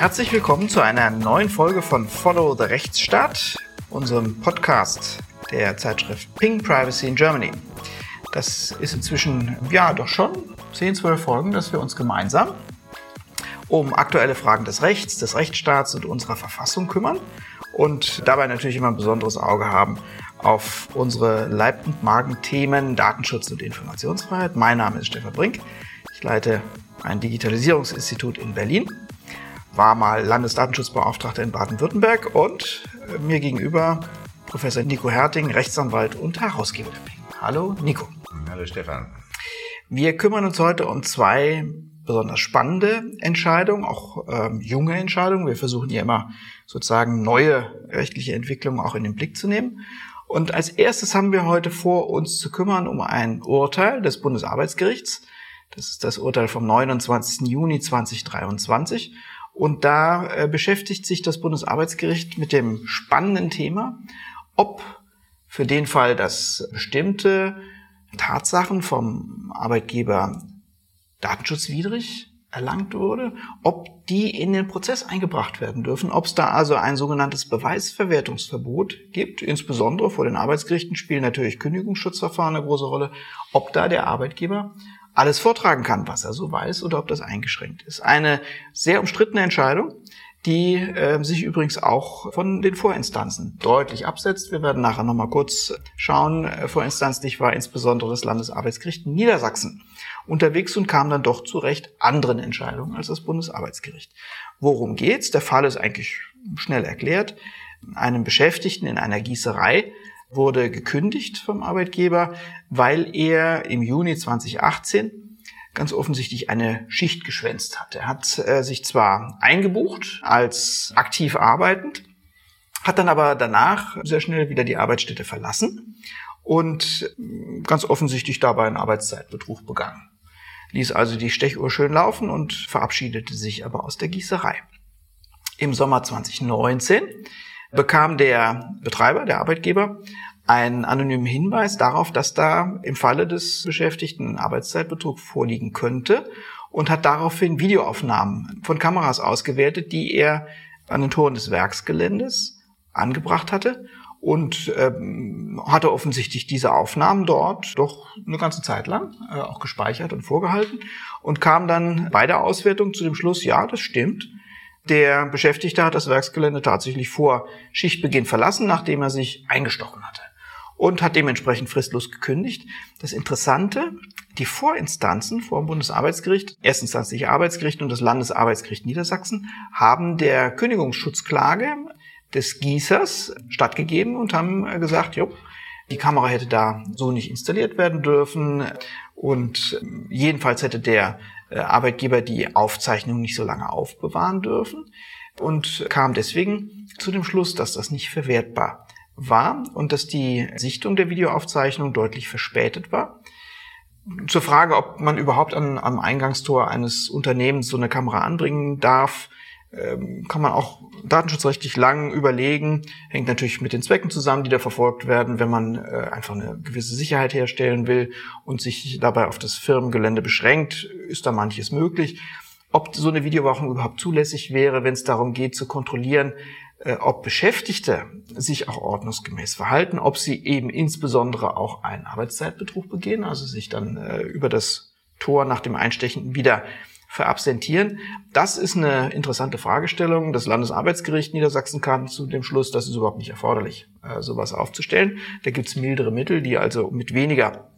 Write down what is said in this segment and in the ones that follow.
Herzlich willkommen zu einer neuen Folge von Follow the Rechtsstaat, unserem Podcast der Zeitschrift Ping Privacy in Germany. Das ist inzwischen, ja, doch schon 10, 12 Folgen, dass wir uns gemeinsam um aktuelle Fragen des Rechts, des Rechtsstaats und unserer Verfassung kümmern und dabei natürlich immer ein besonderes Auge haben auf unsere Leib- und Magenthemen Datenschutz und Informationsfreiheit. Mein Name ist Stefan Brink. Ich leite ein Digitalisierungsinstitut in Berlin, war mal Landesdatenschutzbeauftragter in Baden-Württemberg und mir gegenüber Professor Nico Herting, Rechtsanwalt und Herausgeber der Ping. Hallo Nico. Hallo Stefan. Wir kümmern uns heute um zwei besonders spannende Entscheidungen, auch ähm, junge Entscheidungen. Wir versuchen hier immer sozusagen neue rechtliche Entwicklungen auch in den Blick zu nehmen. Und als erstes haben wir heute vor, uns zu kümmern um ein Urteil des Bundesarbeitsgerichts. Das ist das Urteil vom 29. Juni 2023. Und da äh, beschäftigt sich das Bundesarbeitsgericht mit dem spannenden Thema, ob für den Fall, dass bestimmte Tatsachen vom Arbeitgeber datenschutzwidrig erlangt wurde, ob die in den Prozess eingebracht werden dürfen, ob es da also ein sogenanntes Beweisverwertungsverbot gibt. Insbesondere vor den Arbeitsgerichten spielen natürlich Kündigungsschutzverfahren eine große Rolle, ob da der Arbeitgeber alles vortragen kann, was er so weiß, oder ob das eingeschränkt ist. Eine sehr umstrittene Entscheidung, die äh, sich übrigens auch von den Vorinstanzen deutlich absetzt. Wir werden nachher nochmal kurz schauen. Äh, vorinstanzlich war insbesondere das Landesarbeitsgericht Niedersachsen unterwegs und kam dann doch zu recht anderen Entscheidungen als das Bundesarbeitsgericht. Worum geht's? Der Fall ist eigentlich schnell erklärt. Einem Beschäftigten in einer Gießerei wurde gekündigt vom Arbeitgeber, weil er im Juni 2018 ganz offensichtlich eine Schicht geschwänzt hat. Er hat äh, sich zwar eingebucht als aktiv arbeitend, hat dann aber danach sehr schnell wieder die Arbeitsstätte verlassen und äh, ganz offensichtlich dabei einen Arbeitszeitbetrug begangen. Ließ also die Stechuhr schön laufen und verabschiedete sich aber aus der Gießerei. Im Sommer 2019 bekam der Betreiber, der Arbeitgeber, einen anonymen Hinweis darauf, dass da im Falle des Beschäftigten Arbeitszeitbetrug vorliegen könnte und hat daraufhin Videoaufnahmen von Kameras ausgewertet, die er an den Toren des Werksgeländes angebracht hatte und ähm, hatte offensichtlich diese Aufnahmen dort doch eine ganze Zeit lang äh, auch gespeichert und vorgehalten und kam dann bei der Auswertung zu dem Schluss, ja, das stimmt. Der Beschäftigte hat das Werksgelände tatsächlich vor Schichtbeginn verlassen, nachdem er sich eingestochen hatte und hat dementsprechend fristlos gekündigt. Das Interessante, die Vorinstanzen vor dem Bundesarbeitsgericht, erstinstanzliche Arbeitsgericht und das Landesarbeitsgericht Niedersachsen haben der Kündigungsschutzklage des Gießers stattgegeben und haben gesagt, jo, die Kamera hätte da so nicht installiert werden dürfen und jedenfalls hätte der äh, Arbeitgeber die Aufzeichnung nicht so lange aufbewahren dürfen und kam deswegen zu dem Schluss, dass das nicht verwertbar war und dass die Sichtung der Videoaufzeichnung deutlich verspätet war. Zur Frage, ob man überhaupt an, am Eingangstor eines Unternehmens so eine Kamera anbringen darf, ähm, kann man auch datenschutzrechtlich lang überlegen. Hängt natürlich mit den Zwecken zusammen, die da verfolgt werden. Wenn man äh, einfach eine gewisse Sicherheit herstellen will und sich dabei auf das Firmengelände beschränkt, ist da manches möglich. Ob so eine Videoüberwachung überhaupt zulässig wäre, wenn es darum geht zu kontrollieren, äh, ob Beschäftigte sich auch ordnungsgemäß verhalten, ob sie eben insbesondere auch einen Arbeitszeitbetrug begehen, also sich dann äh, über das Tor nach dem Einstechen wieder verabsentieren. Das ist eine interessante Fragestellung. Das Landesarbeitsgericht Niedersachsen kam zu dem Schluss, das ist überhaupt nicht erforderlich, äh, sowas aufzustellen. Da gibt's mildere Mittel, die also mit weniger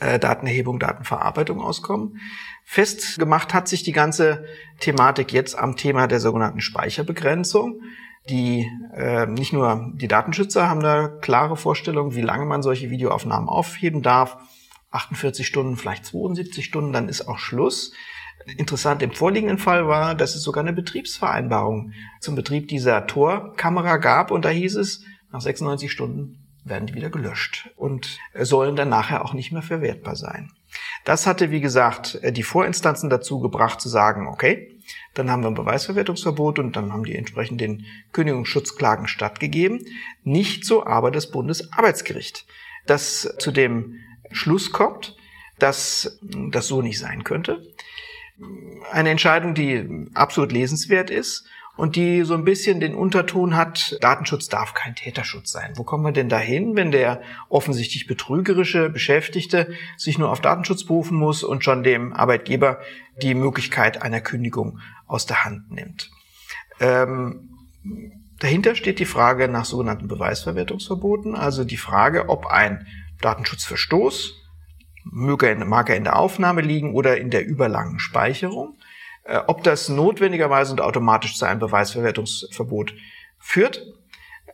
äh, Datenerhebung, Datenverarbeitung auskommen. Festgemacht hat sich die ganze Thematik jetzt am Thema der sogenannten Speicherbegrenzung. Die äh, nicht nur die Datenschützer haben da klare Vorstellungen, wie lange man solche Videoaufnahmen aufheben darf. 48 Stunden, vielleicht 72 Stunden, dann ist auch Schluss. Interessant im vorliegenden Fall war, dass es sogar eine Betriebsvereinbarung zum Betrieb dieser Torkamera gab und da hieß es, nach 96 Stunden werden die wieder gelöscht und sollen dann nachher auch nicht mehr verwertbar sein. Das hatte, wie gesagt, die Vorinstanzen dazu gebracht zu sagen, okay, dann haben wir ein Beweisverwertungsverbot und dann haben die entsprechend den Kündigungsschutzklagen stattgegeben. Nicht so aber das Bundesarbeitsgericht, das zu dem Schluss kommt, dass das so nicht sein könnte. Eine Entscheidung, die absolut lesenswert ist und die so ein bisschen den Unterton hat, Datenschutz darf kein Täterschutz sein. Wo kommen wir denn dahin, wenn der offensichtlich betrügerische Beschäftigte sich nur auf Datenschutz berufen muss und schon dem Arbeitgeber die Möglichkeit einer Kündigung aus der Hand nimmt? Ähm, dahinter steht die Frage nach sogenannten Beweisverwertungsverboten, also die Frage, ob ein Datenschutzverstoß mag er in der Aufnahme liegen oder in der überlangen Speicherung. Äh, ob das notwendigerweise und automatisch zu einem Beweisverwertungsverbot führt.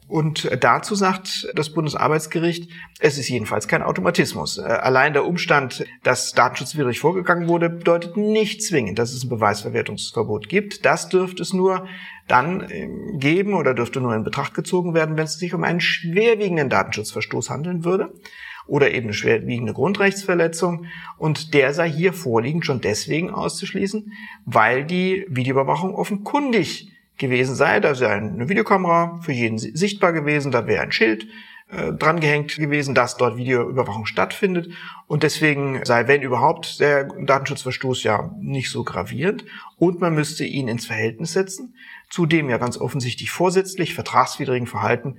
Und dazu sagt das Bundesarbeitsgericht, es ist jedenfalls kein Automatismus. Äh, allein der Umstand, dass datenschutzwidrig vorgegangen wurde, bedeutet nicht zwingend, dass es ein Beweisverwertungsverbot gibt. Das dürfte es nur dann ähm, geben oder dürfte nur in Betracht gezogen werden, wenn es sich um einen schwerwiegenden Datenschutzverstoß handeln würde oder eben eine schwerwiegende Grundrechtsverletzung. Und der sei hier vorliegend schon deswegen auszuschließen, weil die Videoüberwachung offenkundig gewesen sei. Da sei eine Videokamera für jeden sichtbar gewesen, da wäre ein Schild äh, drangehängt gewesen, dass dort Videoüberwachung stattfindet. Und deswegen sei, wenn überhaupt, der Datenschutzverstoß ja nicht so gravierend. Und man müsste ihn ins Verhältnis setzen zu dem ja ganz offensichtlich vorsätzlich vertragswidrigen Verhalten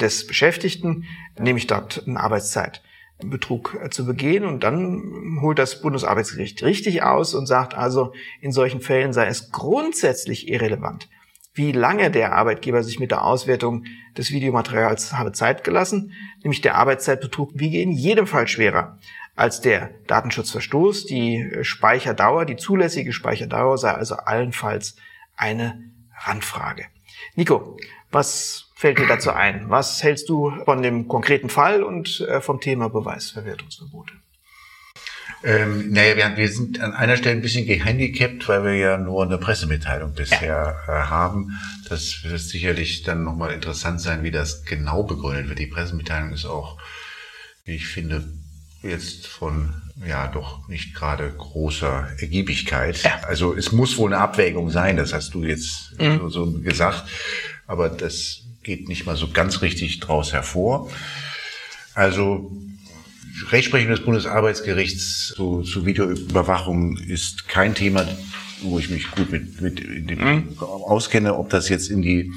des Beschäftigten, nämlich dort eine Arbeitszeitbetrug äh, zu begehen. Und dann holt das Bundesarbeitsgericht richtig aus und sagt also, in solchen Fällen sei es grundsätzlich irrelevant, wie lange der Arbeitgeber sich mit der Auswertung des Videomaterials habe Zeit gelassen, nämlich der Arbeitszeitbetrug wiege in jedem Fall schwerer als der Datenschutzverstoß. Die Speicherdauer, die zulässige Speicherdauer sei also allenfalls eine Randfrage. Nico, was fällt dir dazu ein? Was hältst du von dem konkreten Fall und äh, vom Thema Beweisverwertungsverbote? Ähm, naja, wir, wir sind an einer Stelle ein bisschen gehandicapt, weil wir ja nur eine Pressemitteilung bisher äh, haben. Das wird sicherlich dann nochmal interessant sein, wie das genau begründet wird. Die Pressemitteilung ist auch, wie ich finde, jetzt von ja doch nicht gerade großer Ergiebigkeit. Ja. Also es muss wohl eine Abwägung sein, das hast du jetzt mhm. so, so gesagt, aber das geht nicht mal so ganz richtig draus hervor. Also Rechtsprechung des Bundesarbeitsgerichts zu, zu Videoüberwachung ist kein Thema, wo ich mich gut mit, mit dem mhm. auskenne, ob das jetzt in die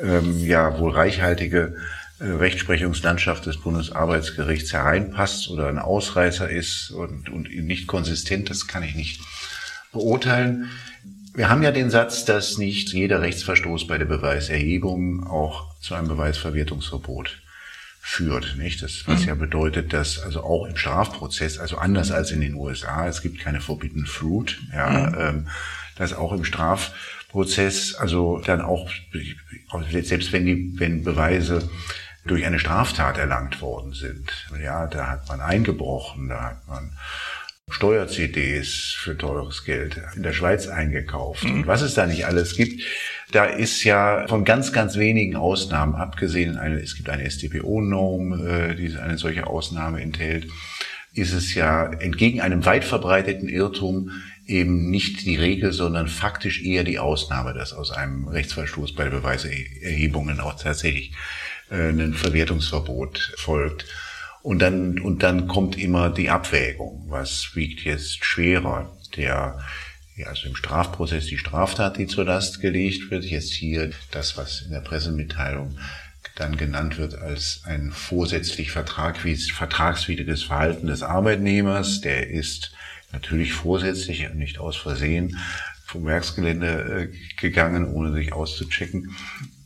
ähm, ja wohl reichhaltige äh, Rechtsprechungslandschaft des Bundesarbeitsgerichts hereinpasst oder ein Ausreißer ist und, und nicht konsistent, das kann ich nicht beurteilen. Wir haben ja den Satz, dass nicht jeder Rechtsverstoß bei der Beweiserhebung auch zu einem Beweisverwertungsverbot führt, nicht? Das, was mhm. ja bedeutet, dass also auch im Strafprozess, also anders als in den USA, es gibt keine Forbidden Fruit, ja, mhm. ähm, dass auch im Strafprozess, also dann auch, selbst wenn die, wenn Beweise durch eine Straftat erlangt worden sind. Ja, da hat man eingebrochen, da hat man Steuer-CDs für teures Geld in der Schweiz eingekauft. Und was es da nicht alles gibt, da ist ja von ganz, ganz wenigen Ausnahmen abgesehen, eine, es gibt eine StPO-Norm, äh, die eine solche Ausnahme enthält, ist es ja entgegen einem weit verbreiteten Irrtum eben nicht die Regel, sondern faktisch eher die Ausnahme, dass aus einem Rechtsverstoß bei Beweiserhebungen auch tatsächlich äh, ein Verwertungsverbot folgt. Und dann, und dann kommt immer die Abwägung. Was wiegt jetzt schwerer? Der, ja, also im Strafprozess die Straftat, die zur Last gelegt wird. Jetzt hier das, was in der Pressemitteilung dann genannt wird als ein vorsätzlich vertragswidriges Verhalten des Arbeitnehmers. Der ist natürlich vorsätzlich und nicht aus Versehen vom Werksgelände äh, gegangen, ohne sich auszuchecken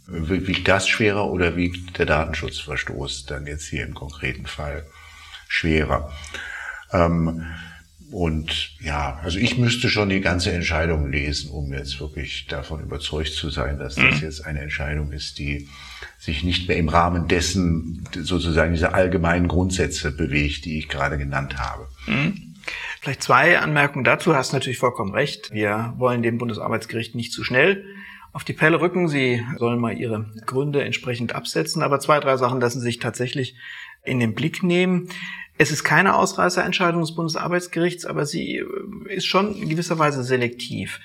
wiegt das schwerer oder wiegt der Datenschutzverstoß dann jetzt hier im konkreten Fall schwerer? Ähm, und ja, also ich müsste schon die ganze Entscheidung lesen, um jetzt wirklich davon überzeugt zu sein, dass das mhm. jetzt eine Entscheidung ist, die sich nicht mehr im Rahmen dessen sozusagen diese allgemeinen Grundsätze bewegt, die ich gerade genannt habe. Mhm. Vielleicht zwei Anmerkungen dazu. Du hast natürlich vollkommen recht. Wir wollen dem Bundesarbeitsgericht nicht zu schnell auf die Pelle rücken. Sie sollen mal ihre Gründe entsprechend absetzen. Aber zwei, drei Sachen lassen sich tatsächlich in den Blick nehmen. Es ist keine Ausreißerentscheidung des Bundesarbeitsgerichts, aber sie äh, ist schon in gewisser Weise selektiv.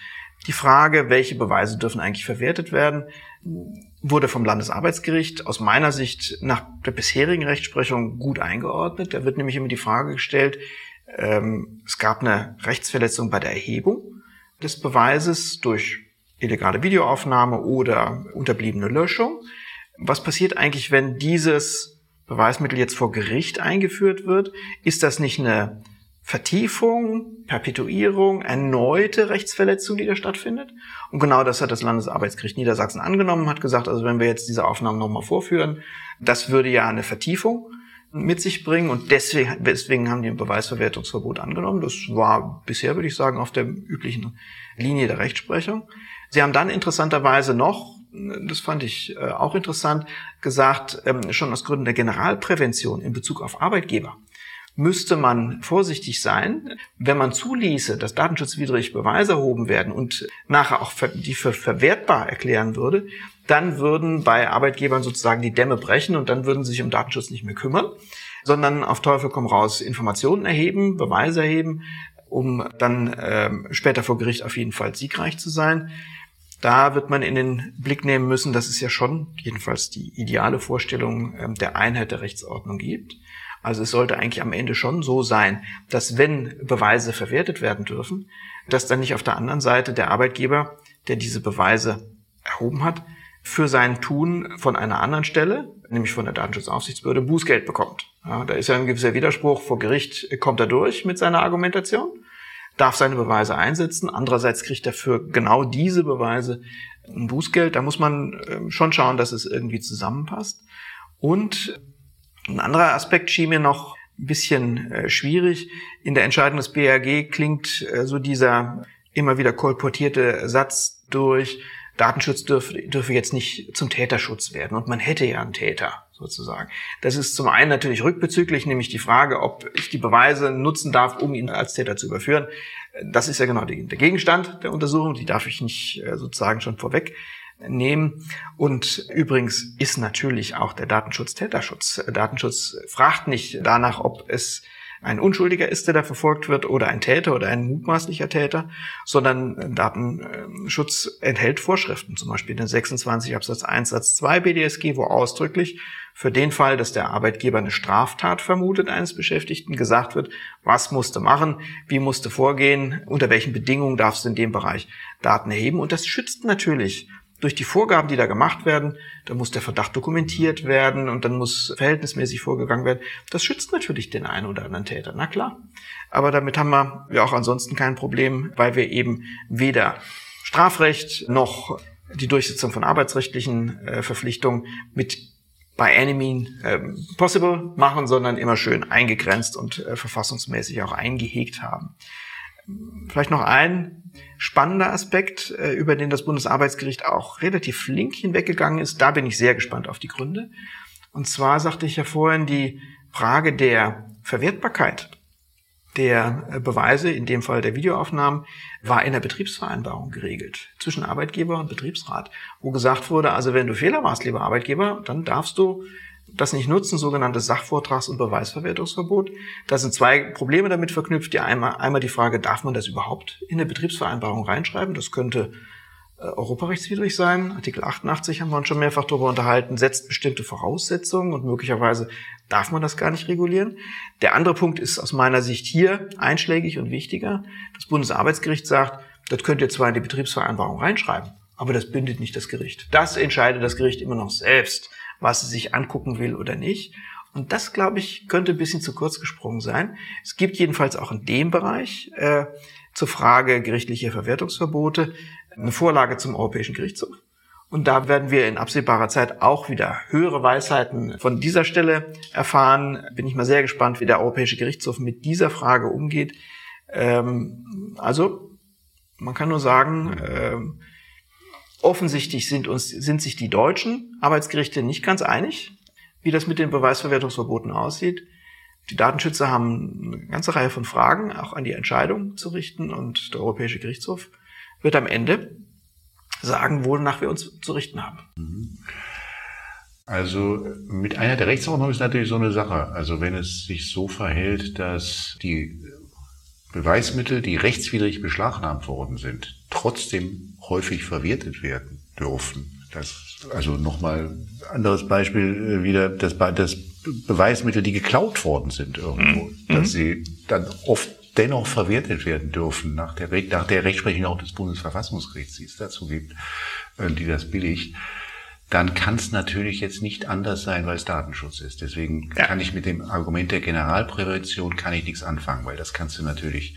Die Frage, welche Beweise dürfen eigentlich verwertet werden, wurde vom Landesarbeitsgericht aus meiner Sicht nach der bisherigen Rechtsprechung gut eingeordnet. Da wird nämlich immer die Frage gestellt, ähm, es gab eine Rechtsverletzung bei der Erhebung des Beweises durch illegale Videoaufnahme oder unterbliebene Löschung. Was passiert eigentlich, wenn dieses Beweismittel jetzt vor Gericht eingeführt wird? Ist das nicht eine Vertiefung, Perpetuierung, erneute Rechtsverletzung, die da stattfindet. Und genau das hat das Landesarbeitsgericht Niedersachsen angenommen, hat gesagt, also wenn wir jetzt diese Aufnahmen nochmal vorführen, das würde ja eine Vertiefung mit sich bringen und deswegen, deswegen haben die ein Beweisverwertungsverbot angenommen. Das war bisher, würde ich sagen, auf der üblichen Linie der Rechtsprechung. Sie haben dann interessanterweise noch, das fand ich äh, auch interessant, gesagt, ähm, schon aus Gründen der Generalprävention in Bezug auf Arbeitgeber müsste man vorsichtig sein, wenn man zuließe, dass datenschutzwidrig Beweise erhoben werden und nachher auch die für verwertbar erklären würde, dann würden bei Arbeitgebern sozusagen die Dämme brechen und dann würden sie sich um Datenschutz nicht mehr kümmern, sondern auf Teufel komm raus Informationen erheben, Beweise erheben, um dann ähm, später vor Gericht auf jeden Fall siegreich zu sein. Da wird man in den Blick nehmen müssen, dass es ja schon jedenfalls die ideale Vorstellung ähm, der Einheit der Rechtsordnung gibt. Also es sollte eigentlich am Ende schon so sein, dass wenn Beweise verwertet werden dürfen, dass dann nicht auf der anderen Seite der Arbeitgeber, der diese Beweise erhoben hat, für sein Tun von einer anderen Stelle, nämlich von der Datenschutzaufsichtsbehörde, Bußgeld bekommt. Ja, da ist ja ein gewisser Widerspruch. Vor Gericht kommt er durch mit seiner Argumentation, darf seine Beweise einsetzen. Andererseits kriegt er für genau diese Beweise ein Bußgeld. Da muss man ähm, schon schauen, dass es irgendwie zusammenpasst. Und ein anderer Aspekt schien mir noch ein bisschen äh, schwierig. In der Entscheidung des BRG klingt äh, so dieser immer wieder kolportierte Satz durch, Datenschutz dürfe, dürfe jetzt nicht zum Täterschutz werden. Und man hätte ja einen Täter sozusagen. Das ist zum einen natürlich rückbezüglich, nämlich die Frage, ob ich die Beweise nutzen darf, um ihn als Täter zu überführen. Das ist ja genau der Gegenstand der Untersuchung. Die darf ich nicht äh, sozusagen schon vorweg nehmen. Und übrigens ist natürlich auch der Datenschutz Täterschutz. Datenschutz fragt nicht danach, ob es ein Unschuldiger ist, der da verfolgt wird, oder ein Täter oder ein mutmaßlicher Täter, sondern Datenschutz enthält Vorschriften, zum Beispiel den 26 Absatz 1 Satz 2 BDSG, wo ausdrücklich für den Fall, dass der Arbeitgeber eine Straftat vermutet eines Beschäftigten, gesagt wird, was musste machen, wie musste vorgehen, unter welchen Bedingungen darfst du in dem Bereich Daten erheben. Und das schützt natürlich durch die Vorgaben, die da gemacht werden, da muss der Verdacht dokumentiert werden und dann muss verhältnismäßig vorgegangen werden. Das schützt natürlich den einen oder anderen Täter, na klar. Aber damit haben wir ja auch ansonsten kein Problem, weil wir eben weder Strafrecht noch die Durchsetzung von arbeitsrechtlichen äh, Verpflichtungen mit by any mean äh, possible machen, sondern immer schön eingegrenzt und äh, verfassungsmäßig auch eingehegt haben. Vielleicht noch ein spannender Aspekt, äh, über den das Bundesarbeitsgericht auch relativ flink hinweggegangen ist. Da bin ich sehr gespannt auf die Gründe. Und zwar sagte ich ja vorhin, die Frage der Verwertbarkeit der äh, Beweise, in dem Fall der Videoaufnahmen, war in der Betriebsvereinbarung geregelt zwischen Arbeitgeber und Betriebsrat, wo gesagt wurde, also wenn du Fehler warst, lieber Arbeitgeber, dann darfst du das nicht nutzen, sogenanntes Sachvortrags- und Beweisverwertungsverbot. Da sind zwei Probleme damit verknüpft. Die einmal, einmal die Frage, darf man das überhaupt in eine Betriebsvereinbarung reinschreiben? Das könnte äh, europarechtswidrig sein. Artikel 88 haben wir uns schon mehrfach darüber unterhalten, setzt bestimmte Voraussetzungen und möglicherweise darf man das gar nicht regulieren. Der andere Punkt ist aus meiner Sicht hier einschlägig und wichtiger. Das Bundesarbeitsgericht sagt, das könnt ihr zwar in die Betriebsvereinbarung reinschreiben, aber das bindet nicht das Gericht. Das entscheidet das Gericht immer noch selbst was sie sich angucken will oder nicht. Und das, glaube ich, könnte ein bisschen zu kurz gesprungen sein. Es gibt jedenfalls auch in dem Bereich äh, zur Frage gerichtlicher Verwertungsverbote eine Vorlage zum Europäischen Gerichtshof. Und da werden wir in absehbarer Zeit auch wieder höhere Weisheiten von dieser Stelle erfahren. Bin ich mal sehr gespannt, wie der Europäische Gerichtshof mit dieser Frage umgeht. Ähm, also, man kann nur sagen, ähm, Offensichtlich sind uns, sind sich die deutschen Arbeitsgerichte nicht ganz einig, wie das mit den Beweisverwertungsverboten aussieht. Die Datenschützer haben eine ganze Reihe von Fragen auch an die Entscheidung zu richten und der Europäische Gerichtshof wird am Ende sagen, wonach wir uns zu richten haben. Also mit einer der Rechtsordnung ist natürlich so eine Sache. Also wenn es sich so verhält, dass die Beweismittel, die rechtswidrig beschlagnahmt worden sind, trotzdem häufig verwertet werden dürfen. Das, also nochmal anderes Beispiel äh, wieder, das, das Beweismittel, die geklaut worden sind irgendwo, mhm. dass sie dann oft dennoch verwertet werden dürfen nach der, nach der Rechtsprechung auch des Bundesverfassungsgerichts, die es dazu gibt, äh, die das billigt, dann kann es natürlich jetzt nicht anders sein, weil es Datenschutz ist. Deswegen ja. kann ich mit dem Argument der Generalprävention kann ich nichts anfangen, weil das kannst du natürlich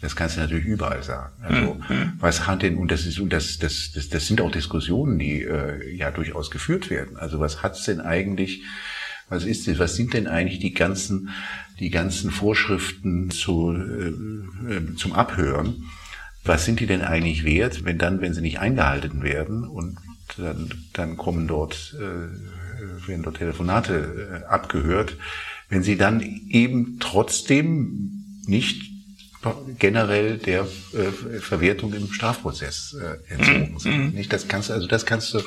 das kannst du natürlich überall sagen. Also mhm. was hat denn und das ist und das das das, das sind auch Diskussionen, die äh, ja durchaus geführt werden. Also was hat's denn eigentlich? Was ist das? Was sind denn eigentlich die ganzen die ganzen Vorschriften zu, äh, äh, zum Abhören? Was sind die denn eigentlich wert, wenn dann, wenn sie nicht eingehalten werden und dann, dann kommen dort äh, werden dort Telefonate äh, abgehört, wenn sie dann eben trotzdem nicht generell der äh, Verwertung im Strafprozess äh, entzogen mhm. sind. Nicht, das kannst du, also das kannst du,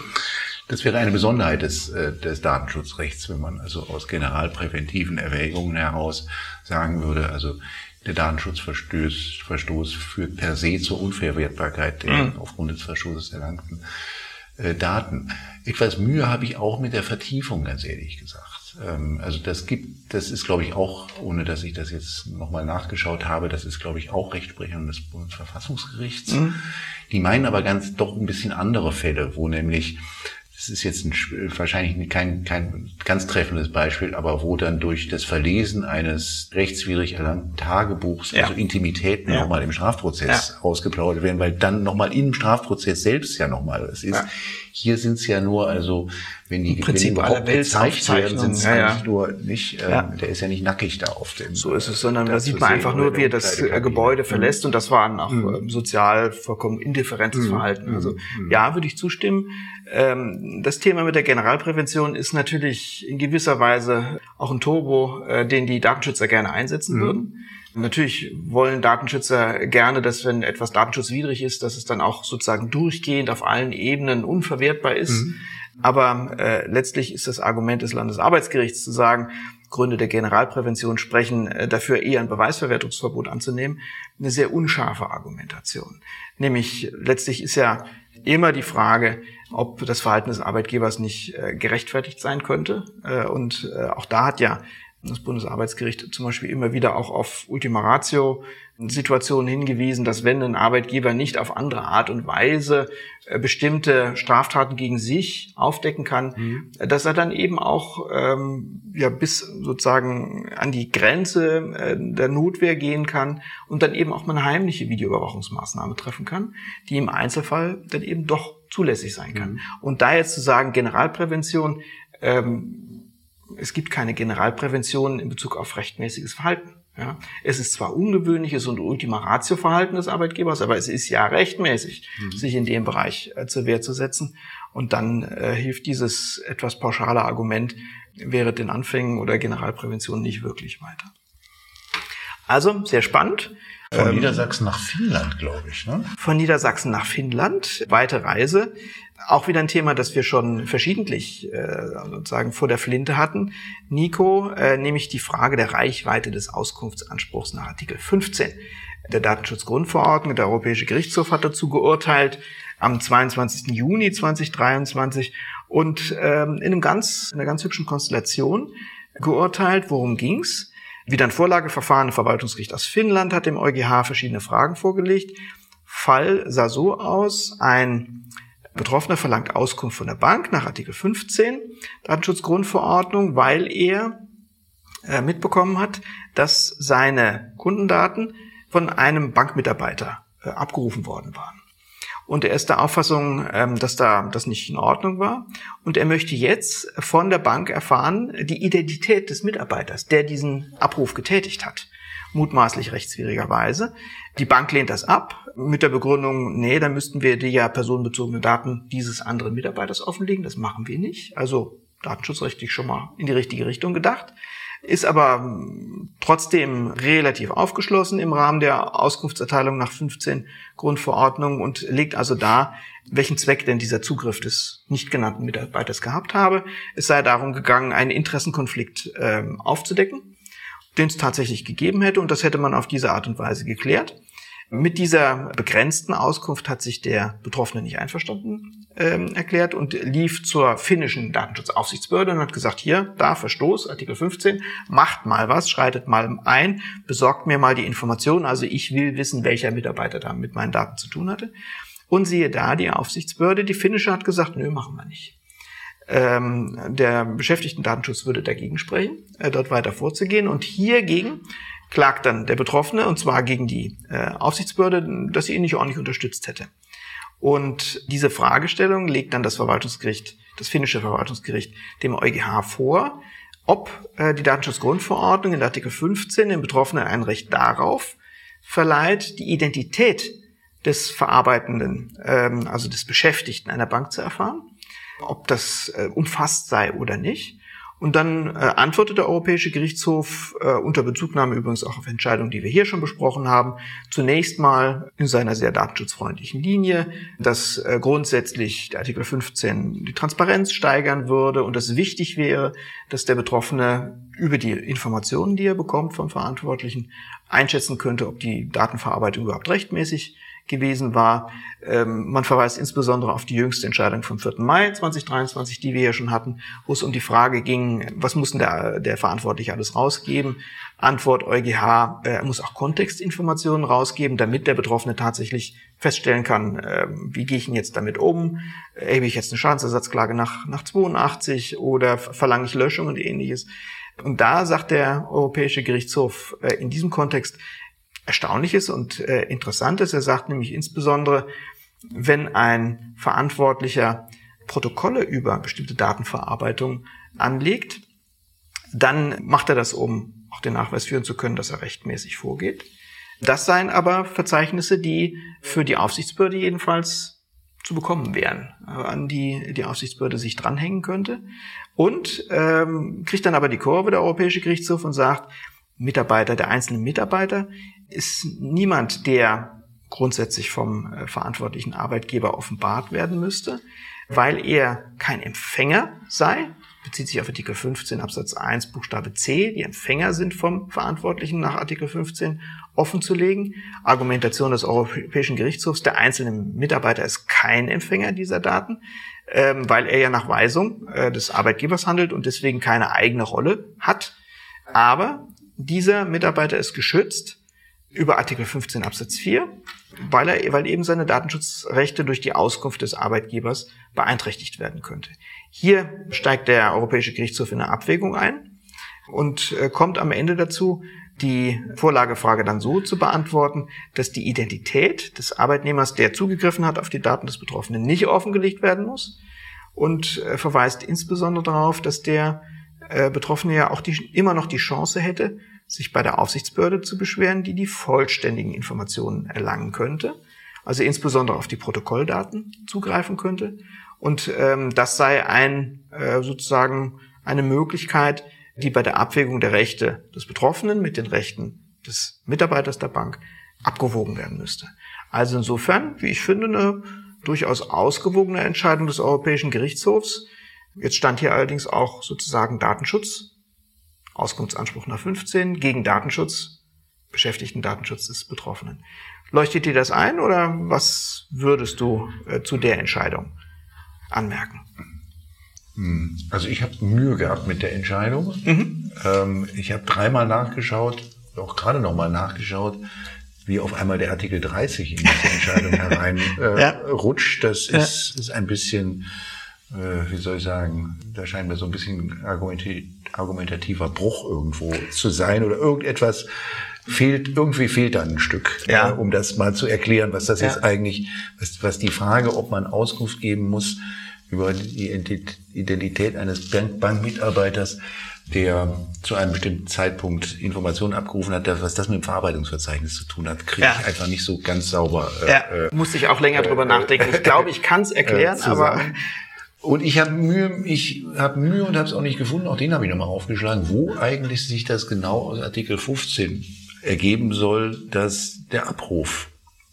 das wäre eine Besonderheit des, äh, des Datenschutzrechts, wenn man also aus generalpräventiven Erwägungen heraus sagen würde, also der Datenschutzverstoß Verstoß führt per se zur Unverwertbarkeit der mhm. aufgrund des Verstoßes erlangten äh, Daten. Etwas Mühe habe ich auch mit der Vertiefung, ganz ehrlich gesagt. Ähm, also das gibt, das ist, glaube ich, auch, ohne dass ich das jetzt nochmal nachgeschaut habe, das ist, glaube ich, auch Rechtsprechung des Bundesverfassungsgerichts. Mhm. Die meinen aber ganz doch ein bisschen andere Fälle, wo nämlich das ist jetzt ein, wahrscheinlich kein, kein ganz treffendes Beispiel, aber wo dann durch das Verlesen eines rechtswidrig erlangten Tagebuchs, ja. also Intimitäten ja. nochmal im Strafprozess ja. ausgeplaudert werden, weil dann nochmal im Strafprozess selbst ja nochmal es ist. Ja. Hier sind es ja nur, also wenn die, Im Prinzip wenn aller gezeigt werden, sind es ja, ja. nur nicht, äh, ja. der ist ja nicht nackig da auf dem. So ist es, sondern da sieht man einfach nur, wie er das äh, Gebäude verlässt und das war auch mhm. sozial vollkommen indifferentes mhm. Verhalten. Also mhm. ja, würde ich zustimmen. Ähm, das Thema mit der Generalprävention ist natürlich in gewisser Weise auch ein Turbo, äh, den die Datenschützer gerne einsetzen mhm. würden. Natürlich wollen Datenschützer gerne, dass wenn etwas datenschutzwidrig ist, dass es dann auch sozusagen durchgehend auf allen Ebenen unverwertbar ist. Mhm. Aber äh, letztlich ist das Argument des Landesarbeitsgerichts zu sagen, Gründe der Generalprävention sprechen äh, dafür, eher ein Beweisverwertungsverbot anzunehmen, eine sehr unscharfe Argumentation. Nämlich letztlich ist ja immer die Frage, ob das Verhalten des Arbeitgebers nicht äh, gerechtfertigt sein könnte. Äh, und äh, auch da hat ja das Bundesarbeitsgericht zum Beispiel immer wieder auch auf Ultima Ratio Situationen hingewiesen, dass wenn ein Arbeitgeber nicht auf andere Art und Weise äh, bestimmte Straftaten gegen sich aufdecken kann, mhm. dass er dann eben auch ähm, ja bis sozusagen an die Grenze äh, der Notwehr gehen kann und dann eben auch mal eine heimliche Videoüberwachungsmaßnahme treffen kann, die im Einzelfall dann eben doch zulässig sein kann. Mhm. Und da jetzt zu sagen, Generalprävention, ähm, es gibt keine Generalprävention in Bezug auf rechtmäßiges Verhalten. Ja, es ist zwar ungewöhnliches und Ultima Ratio Verhalten des Arbeitgebers, aber es ist ja rechtmäßig, mhm. sich in dem Bereich äh, zur Wehr zu setzen. Und dann äh, hilft dieses etwas pauschale Argument während den Anfängen oder Generalprävention nicht wirklich weiter. Also sehr spannend. Von ähm, Niedersachsen nach Finnland, glaube ich. Ne? Von Niedersachsen nach Finnland, weite Reise. Auch wieder ein Thema, das wir schon verschiedentlich äh, sozusagen vor der Flinte hatten. Nico, äh, nämlich die Frage der Reichweite des Auskunftsanspruchs nach Artikel 15 der Datenschutzgrundverordnung. Der Europäische Gerichtshof hat dazu geurteilt am 22. Juni 2023 und ähm, in, einem ganz, in einer ganz hübschen Konstellation geurteilt. Worum ging's? Wieder ein Vorlageverfahren im Verwaltungsgericht aus Finnland hat dem EuGH verschiedene Fragen vorgelegt. Fall sah so aus, ein Betroffener verlangt Auskunft von der Bank nach Artikel 15 Datenschutzgrundverordnung, weil er äh, mitbekommen hat, dass seine Kundendaten von einem Bankmitarbeiter äh, abgerufen worden waren. Und er ist der Auffassung, ähm, dass da das nicht in Ordnung war. Und er möchte jetzt von der Bank erfahren, die Identität des Mitarbeiters, der diesen Abruf getätigt hat mutmaßlich rechtswidrigerweise. Die Bank lehnt das ab mit der Begründung, nee, dann müssten wir die ja personenbezogene Daten dieses anderen Mitarbeiters offenlegen. Das machen wir nicht. Also datenschutzrechtlich schon mal in die richtige Richtung gedacht. Ist aber hm, trotzdem relativ aufgeschlossen im Rahmen der Auskunftserteilung nach 15 Grundverordnungen und legt also dar, welchen Zweck denn dieser Zugriff des nicht genannten Mitarbeiters gehabt habe. Es sei darum gegangen, einen Interessenkonflikt äh, aufzudecken den es tatsächlich gegeben hätte und das hätte man auf diese Art und Weise geklärt. Mit dieser begrenzten Auskunft hat sich der Betroffene nicht einverstanden ähm, erklärt und lief zur finnischen Datenschutzaufsichtsbehörde und hat gesagt, hier, da Verstoß, Artikel 15, macht mal was, schreitet mal ein, besorgt mir mal die Informationen, also ich will wissen, welcher Mitarbeiter da mit meinen Daten zu tun hatte. Und siehe da, die Aufsichtsbehörde, die finnische hat gesagt, nö, machen wir nicht. Ähm, der Beschäftigten-Datenschutz würde dagegen sprechen, äh, dort weiter vorzugehen. Und hiergegen klagt dann der Betroffene, und zwar gegen die äh, Aufsichtsbehörde, dass sie ihn nicht ordentlich unterstützt hätte. Und diese Fragestellung legt dann das Verwaltungsgericht, das finnische Verwaltungsgericht, dem EuGH vor, ob äh, die Datenschutzgrundverordnung in Artikel 15 dem Betroffenen ein Recht darauf verleiht, die Identität des Verarbeitenden, ähm, also des Beschäftigten einer Bank zu erfahren, ob das äh, umfasst sei oder nicht. Und dann äh, antwortet der Europäische Gerichtshof äh, unter Bezugnahme übrigens auch auf Entscheidungen, die wir hier schon besprochen haben, zunächst mal in seiner sehr datenschutzfreundlichen Linie, dass äh, grundsätzlich der Artikel 15 die Transparenz steigern würde und es wichtig wäre, dass der Betroffene über die Informationen, die er bekommt vom Verantwortlichen, einschätzen könnte, ob die Datenverarbeitung überhaupt rechtmäßig gewesen war. Ähm, man verweist insbesondere auf die jüngste Entscheidung vom 4. Mai 2023, die wir ja schon hatten, wo es um die Frage ging, was muss denn der, der Verantwortliche alles rausgeben? Antwort EuGH, er muss auch Kontextinformationen rausgeben, damit der Betroffene tatsächlich feststellen kann, äh, wie gehe ich denn jetzt damit um? Erhebe ich jetzt eine Schadensersatzklage nach, nach 82 oder verlange ich Löschung und ähnliches? Und da sagt der Europäische Gerichtshof äh, in diesem Kontext, Erstaunliches und äh, Interessantes. Er sagt nämlich insbesondere, wenn ein Verantwortlicher Protokolle über bestimmte Datenverarbeitung anlegt, dann macht er das, um auch den Nachweis führen zu können, dass er rechtmäßig vorgeht. Das seien aber Verzeichnisse, die für die Aufsichtsbehörde jedenfalls zu bekommen wären, äh, an die die Aufsichtsbehörde sich dranhängen könnte. Und ähm, kriegt dann aber die Kurve der Europäische Gerichtshof und sagt, Mitarbeiter, der einzelne Mitarbeiter ist niemand, der grundsätzlich vom äh, verantwortlichen Arbeitgeber offenbart werden müsste, weil er kein Empfänger sei, bezieht sich auf Artikel 15 Absatz 1 Buchstabe C, die Empfänger sind vom Verantwortlichen nach Artikel 15 offenzulegen. Argumentation des Europäischen Gerichtshofs, der einzelne Mitarbeiter ist kein Empfänger dieser Daten, ähm, weil er ja nach Weisung äh, des Arbeitgebers handelt und deswegen keine eigene Rolle hat. Aber dieser Mitarbeiter ist geschützt über Artikel 15 Absatz 4, weil, er, weil eben seine Datenschutzrechte durch die Auskunft des Arbeitgebers beeinträchtigt werden könnte. Hier steigt der Europäische Gerichtshof in eine Abwägung ein und äh, kommt am Ende dazu, die Vorlagefrage dann so zu beantworten, dass die Identität des Arbeitnehmers, der zugegriffen hat auf die Daten des Betroffenen, nicht offengelegt werden muss und äh, verweist insbesondere darauf, dass der äh, Betroffene ja auch die, immer noch die Chance hätte, sich bei der Aufsichtsbehörde zu beschweren, die die vollständigen Informationen erlangen könnte, also insbesondere auf die Protokolldaten zugreifen könnte. Und ähm, das sei ein äh, sozusagen eine Möglichkeit, die bei der Abwägung der Rechte des Betroffenen mit den Rechten des Mitarbeiters der Bank abgewogen werden müsste. Also insofern, wie ich finde, eine durchaus ausgewogene Entscheidung des Europäischen Gerichtshofs. Jetzt stand hier allerdings auch sozusagen Datenschutz Auskunftsanspruch nach 15 gegen Datenschutz, Beschäftigten Datenschutz des Betroffenen. Leuchtet dir das ein oder was würdest du äh, zu der Entscheidung anmerken? Hm, also ich habe Mühe gehabt mit der Entscheidung. Mhm. Ähm, ich habe dreimal nachgeschaut, auch gerade nochmal nachgeschaut, wie auf einmal der Artikel 30 in diese Entscheidung hereinrutscht. Äh, ja. Das ist, ja. ist ein bisschen wie soll ich sagen, da scheint mir so ein bisschen argumentativer Bruch irgendwo zu sein oder irgendetwas fehlt, irgendwie fehlt da ein Stück, ja. äh, um das mal zu erklären, was das ja. jetzt eigentlich, was, was die Frage, ob man Auskunft geben muss über die Identität eines Bank Bankmitarbeiters, der zu einem bestimmten Zeitpunkt Informationen abgerufen hat, was das mit dem Verarbeitungsverzeichnis zu tun hat, kriege ja. ich einfach nicht so ganz sauber. Äh, ja, äh, musste ich auch länger äh, drüber nachdenken. Ich glaube, ich kann es erklären, äh, aber und ich habe Mühe, ich habe Mühe und habe es auch nicht gefunden. Auch den habe ich nochmal aufgeschlagen, wo eigentlich sich das genau aus Artikel 15 ergeben soll, dass der Abruf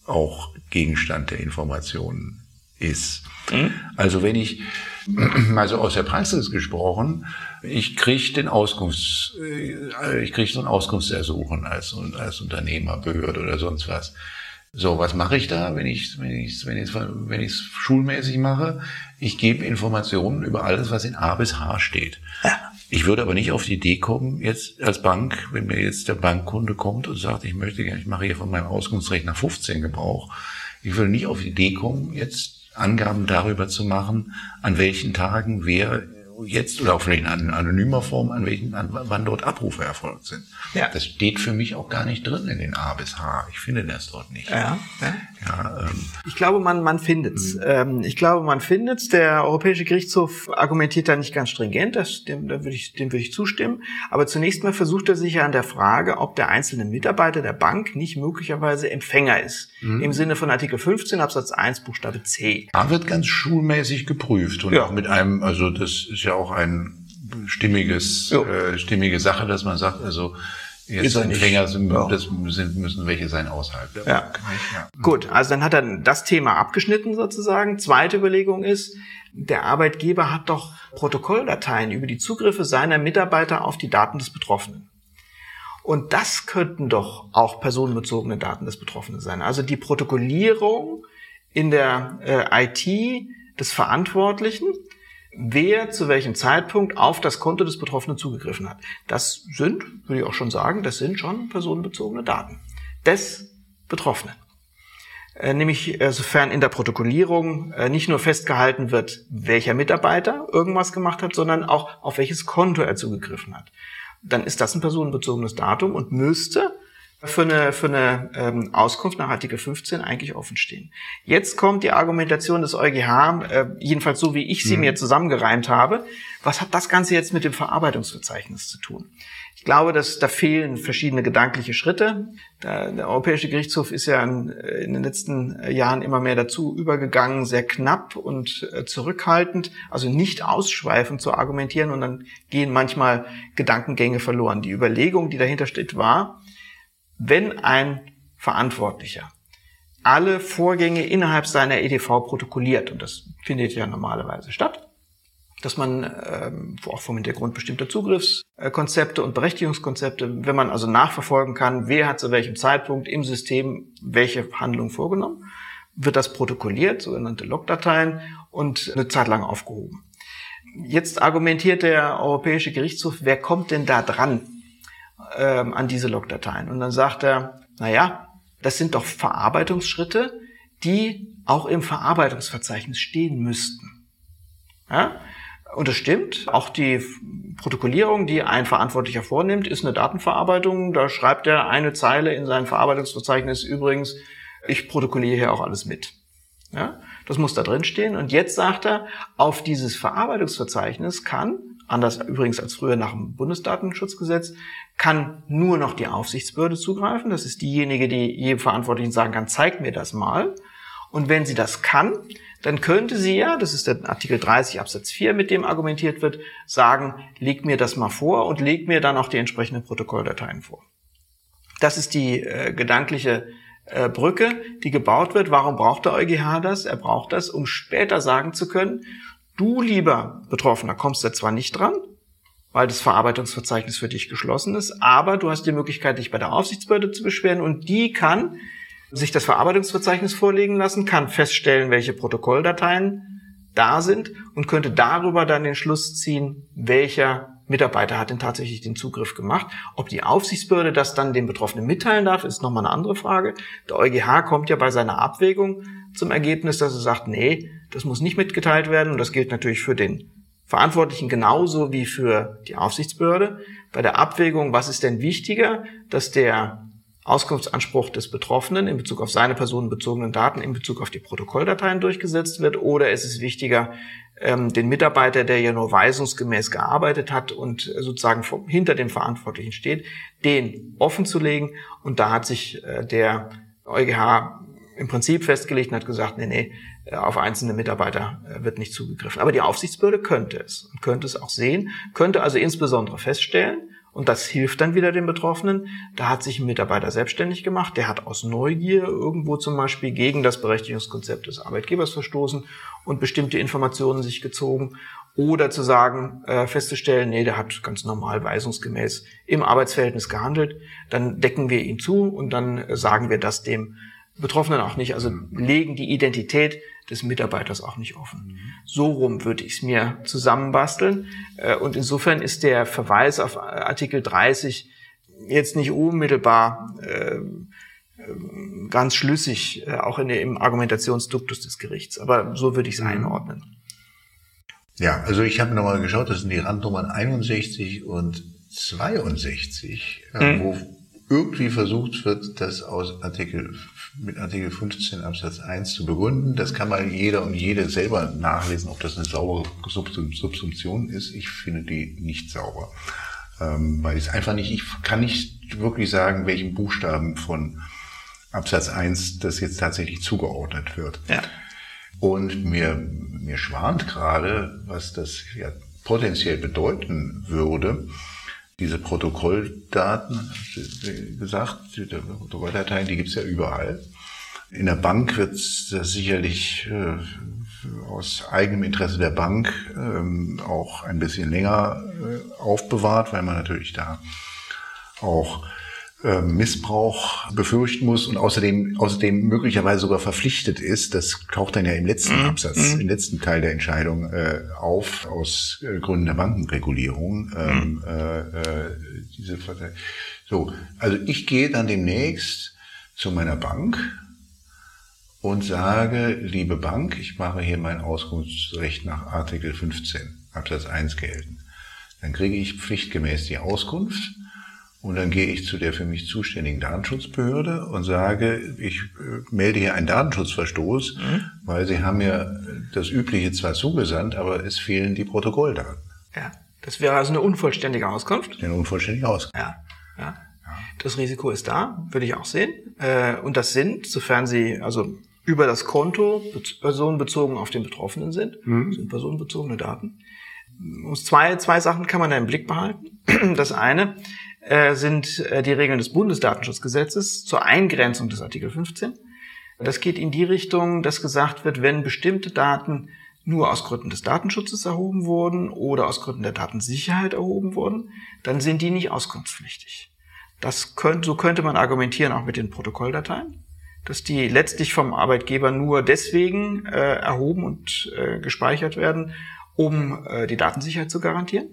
auch Gegenstand der Informationen ist. Mhm. Also wenn ich, also aus der Praxis gesprochen, ich kriege den Auskunfts, äh, ich kriege so ein Auskunftsersuchen als, als Unternehmer, Behörde oder sonst was. So, was mache ich da, wenn ich wenn ich wenn ich wenn ich es schulmäßig mache? Ich gebe Informationen über alles, was in A bis H steht. Ja. Ich würde aber nicht auf die Idee kommen, jetzt als Bank, wenn mir jetzt der Bankkunde kommt und sagt, ich möchte gerne, ich mache hier von meinem Auskunftsrecht nach 15 Gebrauch. Ich würde nicht auf die Idee kommen, jetzt Angaben darüber zu machen, an welchen Tagen wer jetzt vielleicht in anonymer Form, an welchen, an wann dort Abrufe erfolgt sind. Ja. Das steht für mich auch gar nicht drin in den A bis H. Ich finde das dort nicht. Ja, ja. ja ähm, ich glaube, man, man findet's. Mhm. Ähm, ich glaube, man findet's. Der Europäische Gerichtshof argumentiert da nicht ganz stringent. Das, dem, da würde ich, dem würde ich zustimmen. Aber zunächst mal versucht er sich ja an der Frage, ob der einzelne Mitarbeiter der Bank nicht möglicherweise Empfänger ist. Mhm. Im Sinne von Artikel 15 Absatz 1 Buchstabe C. Da wird ganz schulmäßig geprüft und ja. auch mit einem, also das ist ja auch ein stimmiges, äh, stimmige Sache, dass man sagt, also Jetzt Empfänger sind, ja. das sind, müssen welche sein außerhalb ja. Ja. Gut, also dann hat er das Thema abgeschnitten sozusagen. Zweite Überlegung ist, der Arbeitgeber hat doch Protokolldateien über die Zugriffe seiner Mitarbeiter auf die Daten des Betroffenen. Und das könnten doch auch personenbezogene Daten des Betroffenen sein. Also die Protokollierung in der äh, IT des Verantwortlichen wer zu welchem Zeitpunkt auf das Konto des Betroffenen zugegriffen hat. Das sind, würde ich auch schon sagen, das sind schon personenbezogene Daten des Betroffenen. Äh, nämlich äh, sofern in der Protokollierung äh, nicht nur festgehalten wird, welcher Mitarbeiter irgendwas gemacht hat, sondern auch auf welches Konto er zugegriffen hat. Dann ist das ein personenbezogenes Datum und müsste für eine, für eine ähm, Auskunft nach Artikel 15 eigentlich offen stehen. Jetzt kommt die Argumentation des EuGH, äh, jedenfalls so wie ich sie mhm. mir zusammengereimt habe. Was hat das Ganze jetzt mit dem Verarbeitungsverzeichnis zu tun? Ich glaube, dass da fehlen verschiedene gedankliche Schritte. Der, Europäische Gerichtshof ist ja in, in, den letzten Jahren immer mehr dazu übergegangen, sehr knapp und äh, zurückhaltend, also nicht ausschweifend zu argumentieren und dann gehen manchmal Gedankengänge verloren. Die Überlegung, die dahinter steht, war, wenn ein Verantwortlicher alle Vorgänge innerhalb seiner EDV protokolliert, und das findet ja normalerweise statt, dass man ähm, auch vom Hintergrund bestimmter Zugriffskonzepte und Berechtigungskonzepte, wenn man also nachverfolgen kann, wer hat zu welchem Zeitpunkt im System welche Handlung vorgenommen, wird das protokolliert, sogenannte Logdateien, und eine Zeit lang aufgehoben. Jetzt argumentiert der Europäische Gerichtshof, wer kommt denn da dran? ähm, an diese Logdateien. Und dann sagt er, na ja, das sind doch Verarbeitungsschritte, die auch im Verarbeitungsverzeichnis stehen müssten. Ja? Und das stimmt. Auch die Protokollierung, die ein Verantwortlicher vornimmt, ist eine Datenverarbeitung. Da schreibt er eine Zeile in sein Verarbeitungsverzeichnis übrigens, ich protokolliere hier auch alles mit. Ja? Das muss da drin stehen. Und jetzt sagt er, auf dieses Verarbeitungsverzeichnis kann anders übrigens als früher nach dem Bundesdatenschutzgesetz, kann nur noch die Aufsichtsbehörde zugreifen. Das ist diejenige, die jedem Verantwortlichen sagen kann, zeig mir das mal. Und wenn sie das kann, dann könnte sie ja, das ist der Artikel 30 Absatz 4, mit dem argumentiert wird, sagen, leg mir das mal vor und leg mir dann auch die entsprechenden Protokolldateien vor. Das ist die äh, gedankliche äh, Brücke, die gebaut wird. Warum braucht der EuGH das? Er braucht das, um später sagen zu können, Du, lieber Betroffener, kommst da zwar nicht dran, weil das Verarbeitungsverzeichnis für dich geschlossen ist, aber du hast die Möglichkeit, dich bei der Aufsichtsbehörde zu beschweren und die kann sich das Verarbeitungsverzeichnis vorlegen lassen, kann feststellen, welche Protokolldateien da sind und könnte darüber dann den Schluss ziehen, welcher Mitarbeiter hat denn tatsächlich den Zugriff gemacht. Ob die Aufsichtsbehörde das dann dem Betroffenen mitteilen darf, ist nochmal eine andere Frage. Der EuGH kommt ja bei seiner Abwägung zum Ergebnis, dass er sagt, nee, das muss nicht mitgeteilt werden und das gilt natürlich für den Verantwortlichen genauso wie für die Aufsichtsbehörde. Bei der Abwägung, was ist denn wichtiger, dass der Auskunftsanspruch des Betroffenen in Bezug auf seine personenbezogenen Daten in Bezug auf die Protokolldateien durchgesetzt wird oder ist es wichtiger, ähm, den Mitarbeiter, der ja nur weisungsgemäß gearbeitet hat und sozusagen hinter dem Verantwortlichen steht, den offen zu legen. Und da hat sich äh, der EuGH im Prinzip festgelegt und hat gesagt, nee, nee, äh, auf einzelne Mitarbeiter äh, wird nicht zugegriffen. Aber die Aufsichtsbehörde könnte es und könnte es auch sehen, könnte also insbesondere feststellen, und das hilft dann wieder den Betroffenen. Da hat sich ein Mitarbeiter selbstständig gemacht, der hat aus Neugier irgendwo zum Beispiel gegen das Berechtigungskonzept des Arbeitgebers verstoßen und bestimmte Informationen sich gezogen. Oder zu sagen, äh, festzustellen, nee, der hat ganz normal weisungsgemäß im Arbeitsverhältnis gehandelt, dann decken wir ihn zu und dann sagen wir das dem Betroffenen auch nicht, also legen die Identität des Mitarbeiters auch nicht offen. Mhm. So rum würde ich es mir zusammenbasteln. Äh, und insofern ist der Verweis auf Artikel 30 jetzt nicht unmittelbar äh, ganz schlüssig, äh, auch in, im Argumentationsduktus des Gerichts. Aber so würde ich es mhm. einordnen. Ja, also ich habe nochmal geschaut, das sind die Randnummern 61 und 62, mhm. wo irgendwie versucht wird, das aus Artikel, mit Artikel 15 Absatz 1 zu begründen. Das kann mal jeder und jede selber nachlesen, ob das eine saubere Subsumption ist. Ich finde die nicht sauber. Ähm, weil ich einfach nicht, ich kann nicht wirklich sagen, welchen Buchstaben von Absatz 1 das jetzt tatsächlich zugeordnet wird. Ja. Und mir, mir schwant gerade, was das ja potenziell bedeuten würde, diese Protokolldaten, wie gesagt, die Protokolldateien, die gibt's ja überall. In der Bank wird das sicherlich äh, aus eigenem Interesse der Bank ähm, auch ein bisschen länger äh, aufbewahrt, weil man natürlich da auch äh, Missbrauch befürchten muss und außerdem, außerdem möglicherweise sogar verpflichtet ist, das taucht dann ja im letzten mhm. Absatz, mhm. im letzten Teil der Entscheidung äh, auf, aus äh, Gründen der Bankenregulierung. Ähm, mhm. äh, äh, diese so, also ich gehe dann demnächst zu meiner Bank und sage, liebe Bank, ich mache hier mein Auskunftsrecht nach Artikel 15 Absatz 1 gelten. Dann kriege ich pflichtgemäß die Auskunft und dann gehe ich zu der für mich zuständigen Datenschutzbehörde und sage, ich äh, melde hier einen Datenschutzverstoß, mhm. weil Sie haben mir das Übliche zwar zugesandt, aber es fehlen die Protokolldaten. Ja, das wäre also eine unvollständige Auskunft. Eine unvollständige Auskunft. Ja, ja. Das Risiko ist da, würde ich auch sehen. Äh, und das sind, sofern Sie also über das Konto personenbezogen auf den Betroffenen sind, mhm. sind personenbezogene Daten. Zwei, zwei Sachen kann man da im Blick behalten. Das eine, äh, sind äh, die Regeln des Bundesdatenschutzgesetzes zur Eingrenzung des Artikel 15. Das geht in die Richtung, dass gesagt wird, wenn bestimmte Daten nur aus Gründen des Datenschutzes erhoben wurden oder aus Gründen der Datensicherheit erhoben wurden, dann sind die nicht auskunftspflichtig. Das könnte, so könnte man argumentieren auch mit den Protokolldateien, dass die letztlich vom Arbeitgeber nur deswegen äh, erhoben und äh, gespeichert werden, um äh, die Datensicherheit zu garantieren.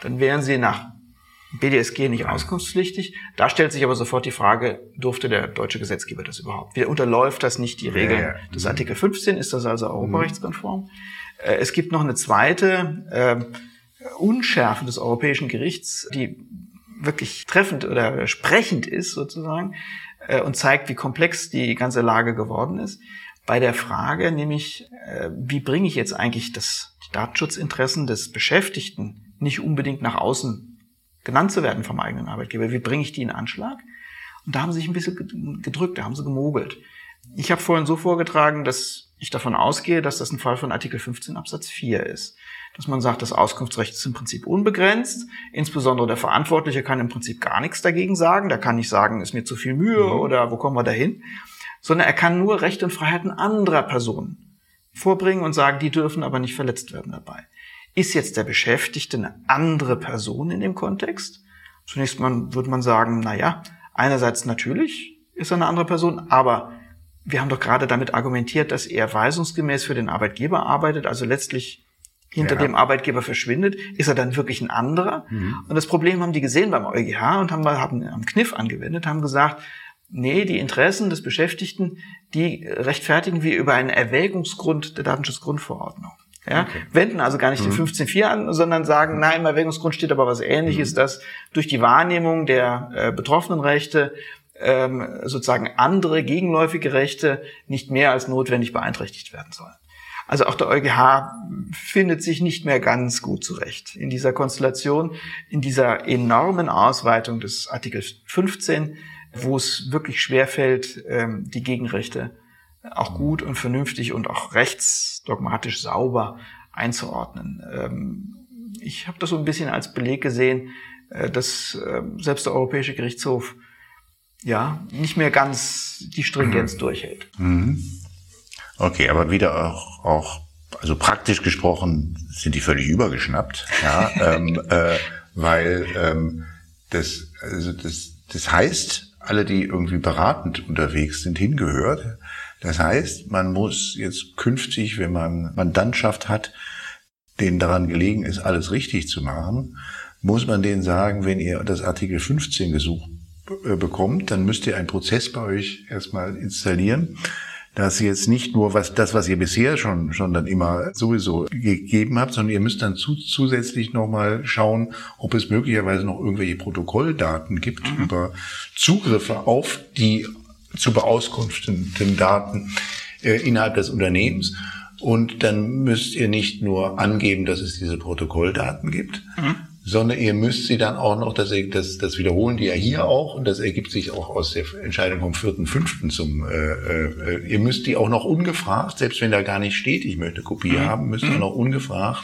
Dann wären sie nach BDSG nicht auskunftspflichtig. Da stellt sich aber sofort die Frage, durfte der deutsche Gesetzgeber das überhaupt? Wie unterläuft das nicht die Regeln ja, ja. des Artikel 15? Ist das also europarechtskonform? Äh, es gibt noch eine zweite äh, Unschärfe des Europäischen Gerichts, die wirklich treffend oder sprechend ist sozusagen äh, und zeigt, wie komplex die ganze Lage geworden ist. Bei der Frage nämlich, äh, wie bringe ich jetzt eigentlich das, die Datenschutzinteressen des Beschäftigten nicht unbedingt nach außen genannt zu werden vom eigenen Arbeitgeber. Wie bringe ich die in Anschlag? Und da haben sie sich ein bisschen gedrückt, da haben sie gemogelt. Ich habe vorhin so vorgetragen, dass ich davon ausgehe, dass das ein Fall von Artikel 15 Absatz 4 ist. Dass man sagt, das Auskunftsrecht ist im Prinzip unbegrenzt. Insbesondere der Verantwortliche kann im Prinzip gar nichts dagegen sagen. Da kann nicht sagen, ist mir zu viel Mühe mhm. oder wo kommen wir dahin. Sondern er kann nur Rechte und Freiheiten anderer Personen vorbringen und sagen, die dürfen aber nicht verletzt werden dabei. Ist jetzt der Beschäftigte eine andere Person in dem Kontext? Zunächst mal würde man sagen, na ja, einerseits natürlich ist er eine andere Person, aber wir haben doch gerade damit argumentiert, dass er weisungsgemäß für den Arbeitgeber arbeitet, also letztlich hinter ja. dem Arbeitgeber verschwindet, ist er dann wirklich ein anderer? Mhm. Und das Problem haben die gesehen beim EuGH und haben, haben einen Kniff angewendet, haben gesagt, nee, die Interessen des Beschäftigten, die rechtfertigen wir über einen Erwägungsgrund der Datenschutzgrundverordnung. Ja, okay. wenden also gar nicht mhm. den 15.4 an, sondern sagen, nein, im Erwägungsgrund steht aber was Ähnliches, mhm. dass durch die Wahrnehmung der äh, betroffenen Rechte ähm, sozusagen andere gegenläufige Rechte nicht mehr als notwendig beeinträchtigt werden sollen. Also auch der EuGH findet sich nicht mehr ganz gut zurecht in dieser Konstellation, in dieser enormen Ausweitung des Artikels 15, wo es wirklich schwerfällt, ähm, die Gegenrechte auch gut und vernünftig und auch rechtsdogmatisch sauber einzuordnen. Ähm, ich habe das so ein bisschen als Beleg gesehen, äh, dass äh, selbst der Europäische Gerichtshof ja nicht mehr ganz die Stringenz mhm. durchhält. Mhm. Okay, aber wieder auch, auch, also praktisch gesprochen sind die völlig übergeschnappt, ja, ähm, äh, weil ähm, das, also das, das heißt alle, die irgendwie beratend unterwegs sind, hingehört. Das heißt, man muss jetzt künftig, wenn man Mandantschaft hat, denen daran gelegen ist, alles richtig zu machen, muss man denen sagen, wenn ihr das Artikel 15 Gesuch äh, bekommt, dann müsst ihr einen Prozess bei euch erstmal installieren, dass ihr jetzt nicht nur was, das, was ihr bisher schon, schon dann immer sowieso gegeben habt, sondern ihr müsst dann zu, zusätzlich nochmal schauen, ob es möglicherweise noch irgendwelche Protokolldaten gibt mhm. über Zugriffe auf die zu beauskunftenden Daten äh, innerhalb des Unternehmens. Und dann müsst ihr nicht nur angeben, dass es diese Protokolldaten gibt, mhm sondern ihr müsst sie dann auch noch, das, das, das wiederholen die ja hier auch und das ergibt sich auch aus der Entscheidung vom 4.5. zum, äh, äh, ihr müsst die auch noch ungefragt, selbst wenn da gar nicht steht, ich möchte Kopie mhm. haben, müsst ihr mhm. noch ungefragt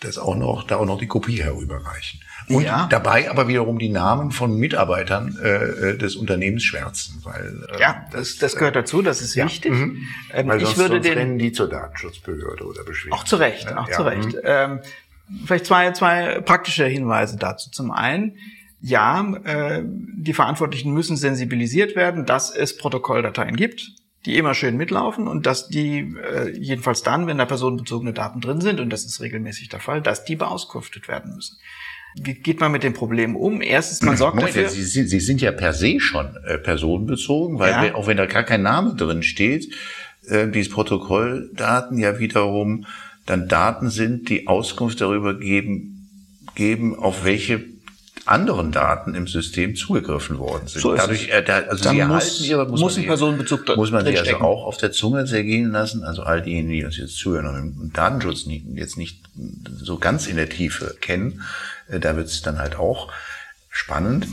das auch noch, da auch noch die Kopie herüberreichen. Und ja. dabei aber wiederum die Namen von Mitarbeitern äh, äh des Unternehmens schwärzen, weil äh, ja, das, das gehört dazu, das ist ja. wichtig. Mhm. Ähm, weil sonst, ich würde sonst den rennen die zur Datenschutzbehörde oder beschweren. Auch zu Recht, auch ja. zu Recht. Mhm. Ähm, Vielleicht zwei, zwei praktische Hinweise dazu. Zum einen, ja, äh, die Verantwortlichen müssen sensibilisiert werden, dass es Protokolldateien gibt, die immer schön mitlaufen und dass die, äh, jedenfalls dann, wenn da personenbezogene Daten drin sind, und das ist regelmäßig der Fall, dass die beauskunftet werden müssen. Wie geht man mit dem Problem um? Erstens, man sorgt dafür. Sie sind, Sie sind ja per se schon äh, personenbezogen, weil ja. wir, auch wenn da gar kein Name drin steht, äh, diese Protokolldaten ja wiederum dann Daten sind, die Auskunft darüber geben, geben, auf welche anderen Daten im System zugegriffen worden sind. So Dadurch, äh, da, also Dann sie muss, ihre, muss, muss ein Personenbezug dort Muss man sie also auch auf der Zunge zergehen lassen. Also all diejenigen, die uns jetzt zuhören und den Datenschutz nicht, jetzt nicht so ganz in der Tiefe kennen, äh, da wird es dann halt auch spannend,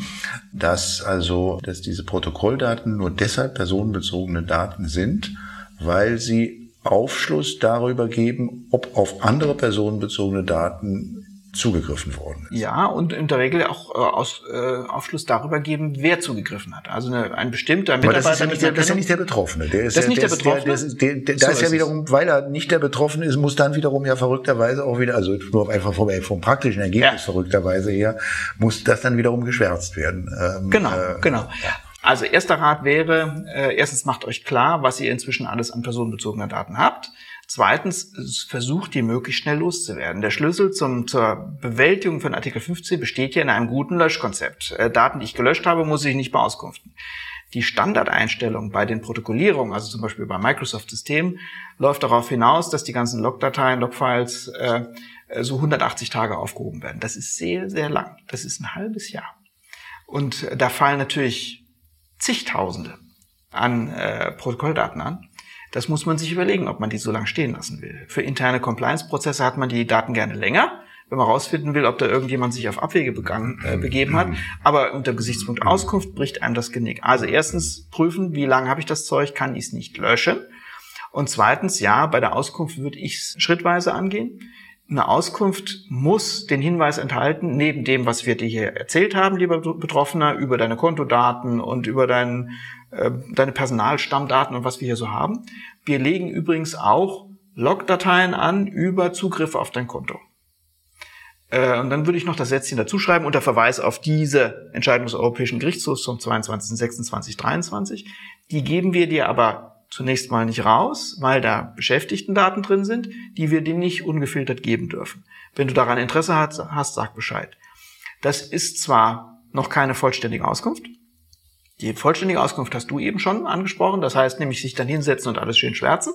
dass also, dass diese Protokolldaten nur deshalb personenbezogene Daten sind, weil sie Aufschluss darüber geben, ob auf andere personenbezogene Daten zugegriffen worden ist. Ja, und in der Regel auch äh, aus, äh, Aufschluss darüber geben, wer zugegriffen hat. Also eine, ein bestimmter Mitarbeiter. Aber das ist, ja nicht der, das ist ja nicht der Betroffene. Der ist das ja, nicht der, der Betroffene? Der, der, der, da ist ja wiederum, weil er nicht der Betroffene ist, muss dann wiederum ja verrückterweise auch wieder, also nur einfach vom, vom praktischen Ergebnis ja. verrückterweise her, muss das dann wiederum geschwärzt werden. Ähm, genau, äh, genau. Also erster Rat wäre, äh, erstens macht euch klar, was ihr inzwischen alles an personenbezogener Daten habt. Zweitens, versucht die möglichst schnell loszuwerden. Der Schlüssel zum, zur Bewältigung von Artikel 15 besteht ja in einem guten Löschkonzept. Äh, Daten, die ich gelöscht habe, muss ich nicht beauskunften. Die Standardeinstellung bei den Protokollierungen, also zum Beispiel bei Microsoft-Systemen, läuft darauf hinaus, dass die ganzen Logdateien, Logfiles äh, so 180 Tage aufgehoben werden. Das ist sehr, sehr lang. Das ist ein halbes Jahr. Und da fallen natürlich zigtausende an äh, Protokolldaten an. Das muss man sich überlegen, ob man die so lange stehen lassen will. Für interne Compliance-Prozesse hat man die Daten gerne länger, wenn man rausfinden will, ob da irgendjemand sich auf Abwege begangen, äh, begeben hat. Aber unter Gesichtspunkt Auskunft bricht einem das Genick. Also erstens prüfen, wie lange habe ich das Zeug, kann ich es nicht löschen. Und zweitens, ja, bei der Auskunft würde ich es schrittweise angehen eine Auskunft muss den Hinweis enthalten, neben dem, was wir dir hier erzählt haben, lieber Betroffener, über deine Kontodaten und über dein, äh, deine Personalstammdaten und was wir hier so haben. Wir legen übrigens auch Logdateien an über Zugriffe auf dein Konto. Äh, und dann würde ich noch das Sätzchen dazu schreiben unter Verweis auf diese Entscheidung des Europäischen Gerichtshofs vom 22.06.2023. Die geben wir dir aber zunächst mal nicht raus, weil da Beschäftigtendaten drin sind, die wir dir nicht ungefiltert geben dürfen. Wenn du daran Interesse hast, sag Bescheid. Das ist zwar noch keine vollständige Auskunft. Die vollständige Auskunft hast du eben schon angesprochen. Das heißt nämlich sich dann hinsetzen und alles schön schwärzen.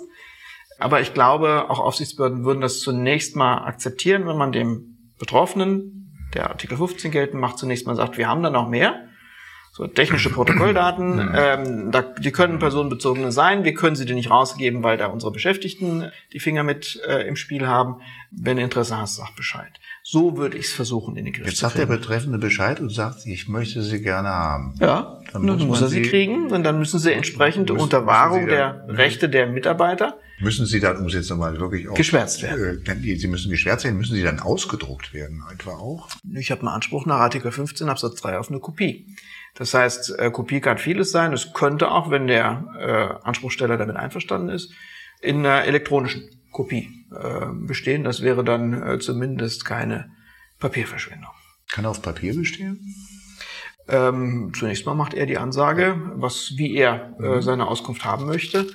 Aber ich glaube, auch Aufsichtsbehörden würden das zunächst mal akzeptieren, wenn man dem Betroffenen, der Artikel 15 geltend macht, zunächst mal sagt, wir haben da noch mehr so technische Protokolldaten, ähm, da, die können personenbezogene sein. Wir können sie dir nicht rausgeben, weil da unsere Beschäftigten die Finger mit äh, im Spiel haben. Wenn du Interesse hast, sag Bescheid. So würde ich es versuchen in den Griff Jetzt sagt der Betreffende Bescheid und sagt, ich möchte sie gerne haben. Ja, dann muss, muss er sie kriegen und dann müssen sie entsprechend müssen, unter Wahrung der Rechte der Mitarbeiter Müssen Sie dann, um es jetzt nochmal wirklich auch... Geschwärzt werden. Äh, Sie müssen geschwärzt werden, müssen Sie dann ausgedruckt werden, etwa auch? Ich habe einen Anspruch nach Artikel 15 Absatz 3 auf eine Kopie. Das heißt, äh, Kopie kann vieles sein. Es könnte auch, wenn der äh, Anspruchsteller damit einverstanden ist, in einer elektronischen Kopie äh, bestehen. Das wäre dann äh, zumindest keine Papierverschwendung. Kann auf Papier bestehen? Ähm, zunächst mal macht er die Ansage, was, wie er äh, mhm. seine Auskunft haben möchte.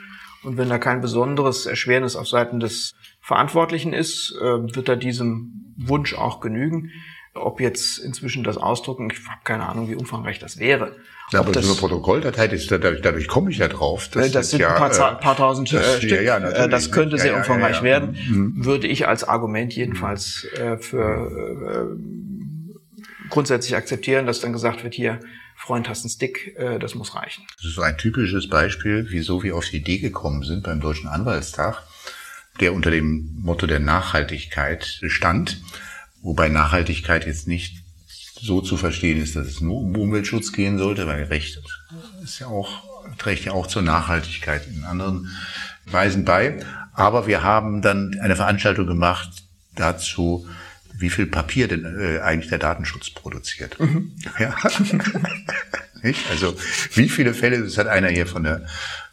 Und wenn da kein besonderes Erschwernis auf Seiten des Verantwortlichen ist, äh, wird er diesem Wunsch auch genügen. Ob jetzt inzwischen das Ausdrucken, ich habe keine Ahnung, wie umfangreich das wäre. Ja, aber das, so eine Protokolldatei, das, dadurch, dadurch komme ich ja drauf. Das, das sind ja, ein paar, äh, paar tausend das, äh, Stück. Ja, ja, das könnte sehr umfangreich werden. Mhm. Würde ich als Argument jedenfalls äh, für äh, grundsätzlich akzeptieren, dass dann gesagt wird, hier, Freund hast einen Stick, äh, das muss reichen. Das ist so ein typisches Beispiel, wieso wir auf die Idee gekommen sind beim Deutschen Anwaltstag, der unter dem Motto der Nachhaltigkeit stand Wobei Nachhaltigkeit jetzt nicht so zu verstehen ist, dass es nur um Umweltschutz gehen sollte, weil Recht ist ja auch, trägt ja auch zur Nachhaltigkeit in anderen Weisen bei. Aber wir haben dann eine Veranstaltung gemacht dazu, wie viel Papier denn äh, eigentlich der Datenschutz produziert. Mhm. Ja. also wie viele Fälle, das hat einer hier von der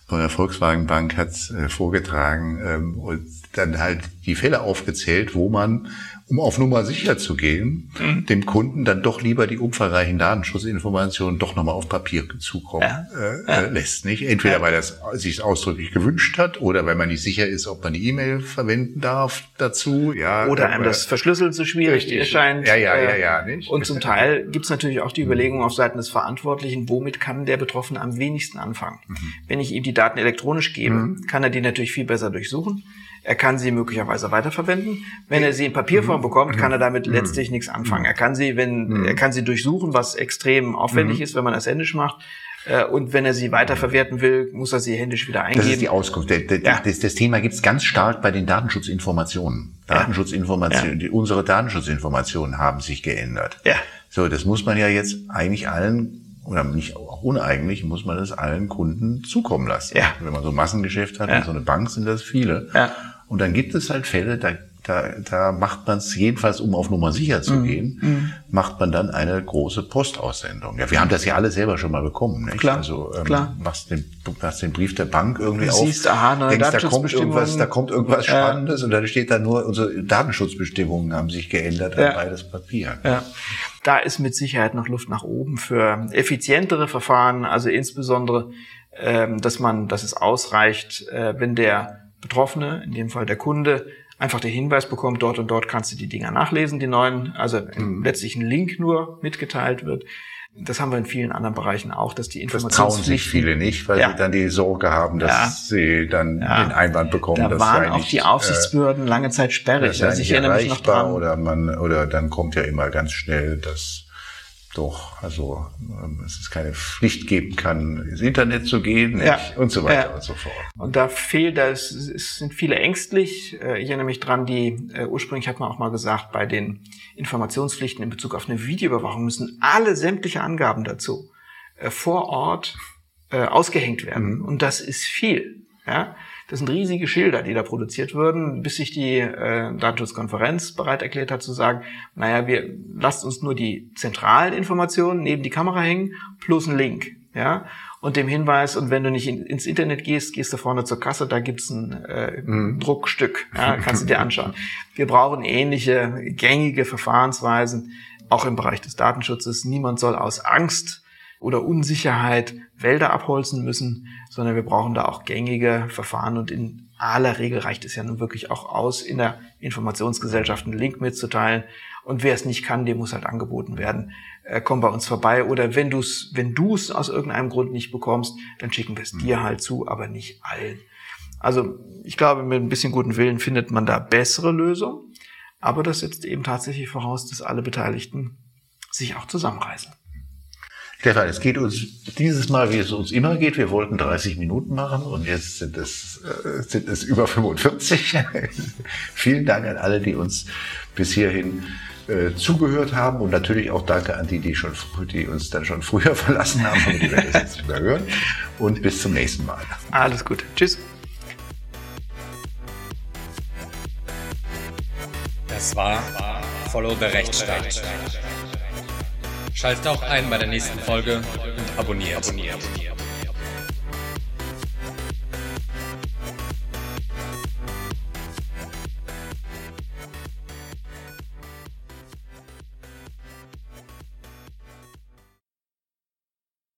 von der Volkswagen Bank hat äh, vorgetragen ähm, und dann halt die Fälle aufgezählt, wo man um auf Nummer sicher zu gehen, mhm. dem Kunden dann doch lieber die umfangreichen Datenschutzinformationen doch nochmal auf Papier zukommen ja. Äh, ja. Äh, lässt. Nicht entweder weil das sich ausdrücklich gewünscht hat oder weil man nicht sicher ist, ob man die E-Mail verwenden darf dazu. Ja, oder einem das Verschlüsseln zu schwierig richtig. erscheint. Ja, ja, ja, ja. Nicht? Und zum Teil gibt es natürlich auch die Überlegung auf Seiten des Verantwortlichen, womit kann der Betroffene am wenigsten anfangen. Mhm. Wenn ich ihm die Daten elektronisch gebe, mhm. kann er die natürlich viel besser durchsuchen. Er kann sie möglicherweise weiterverwenden. Wenn er sie in Papierform mhm. bekommt, kann er damit mhm. letztlich nichts anfangen. Mhm. Er kann sie, wenn, er kann sie durchsuchen, was extrem aufwendig ist, wenn man das händisch macht. Äh, und wenn er sie weiterverwerten will, muss er sie händisch wieder eingeben. Das ist die Auskunft. Das, das, Thema gibt es ganz stark bei den Datenschutzinformationen. Datenschutzinformationen, ja. unsere Datenschutzinformationen haben sich geändert. Ja. So, das muss man ja jetzt eigentlich allen oder nicht auch uneigentlich, muss man das allen Kunden zukommen lassen. Ja. Wenn man so ein Massengeschäft hat, ja. so eine Bank sind das viele. Ja. Und dann gibt es halt Fälle, da, da, da macht man es jedenfalls, um auf Nummer sicher zu mhm. gehen, mhm. macht man dann eine große Postaussendung. Ja, wir haben das ja alle selber schon mal bekommen. Nicht? Klar, also ähm, klar. Machst, den, machst den Brief der Bank irgendwie du auf, siehst, aha, neue denkst, da kommt irgendwas, da kommt irgendwas Spannendes ja. und dann steht da nur, unsere Datenschutzbestimmungen haben sich geändert ja. an beides Papier. Ja. Da ist mit Sicherheit noch Luft nach oben für effizientere Verfahren, also insbesondere, ähm, dass man, dass es ausreicht, äh, wenn der Betroffene, in dem Fall der Kunde, einfach der Hinweis bekommt, dort und dort kannst du die Dinger nachlesen, die neuen, also mhm. letztlich ein Link nur mitgeteilt wird. Das haben wir in vielen anderen Bereichen auch, dass die Informationen. Das trauen sich viele nicht, weil ja. sie dann die Sorge haben, dass ja. sie dann ja. den Einwand bekommen. Da waren auch nicht, die Aufsichtsbehörden äh, lange Zeit sperrig. Also ich erinnere mich noch dran. Oder man, oder dann kommt ja immer ganz schnell das doch, also ähm, es ist keine Pflicht geben kann, ins Internet zu gehen ja. und so weiter ja. und so fort. Und da fehlt, da sind viele ängstlich. Äh, ich erinnere mich dran, die äh, ursprünglich hat man auch mal gesagt, bei den Informationspflichten in Bezug auf eine Videoüberwachung müssen alle sämtliche Angaben dazu äh, vor Ort ausgehängt werden. Mhm. Und das ist viel. Ja? Das sind riesige Schilder, die da produziert würden, bis sich die äh, Datenschutzkonferenz bereit erklärt hat zu sagen, naja, wir lasst uns nur die zentralen Informationen neben die Kamera hängen, plus ein Link. Ja, und dem Hinweis, und wenn du nicht in, ins Internet gehst, gehst du vorne zur Kasse, da gibt's ein äh, mhm. Druckstück, ja, kannst du dir anschauen. Wir brauchen ähnliche gängige Verfahrensweisen, auch im Bereich des Datenschutzes. Niemand soll aus Angst oder Unsicherheit Wälder abholzen müssen, sondern wir brauchen da auch gängige Verfahren und in aller Regel reicht es ja nun wirklich auch aus, in der Informationsgesellschaft einen Link mitzuteilen. Und wer es nicht kann, dem muss halt angeboten werden, äh, komm bei uns vorbei. Oder wenn du es wenn du's aus irgendeinem Grund nicht bekommst, dann schicken wir es mhm. dir halt zu, aber nicht allen. Also ich glaube, mit ein bisschen guten Willen findet man da bessere Lösungen. Aber das setzt eben tatsächlich voraus, dass alle Beteiligten sich auch zusammenreißen. Stefan, es geht uns dieses Mal, wie es uns immer geht. Wir wollten 30 Minuten machen und jetzt sind es, äh, sind es über 45. Vielen Dank an alle, die uns bis hierhin äh, zugehört haben und natürlich auch danke an die, die schon, die uns dann schon früher verlassen haben, aber die werden das jetzt mehr hören. Und bis zum nächsten Mal. Alles gut. Tschüss. Das war Follow the Rechtsstaat. Schaltet auch ein bei der nächsten Folge und abonniert. abonniert.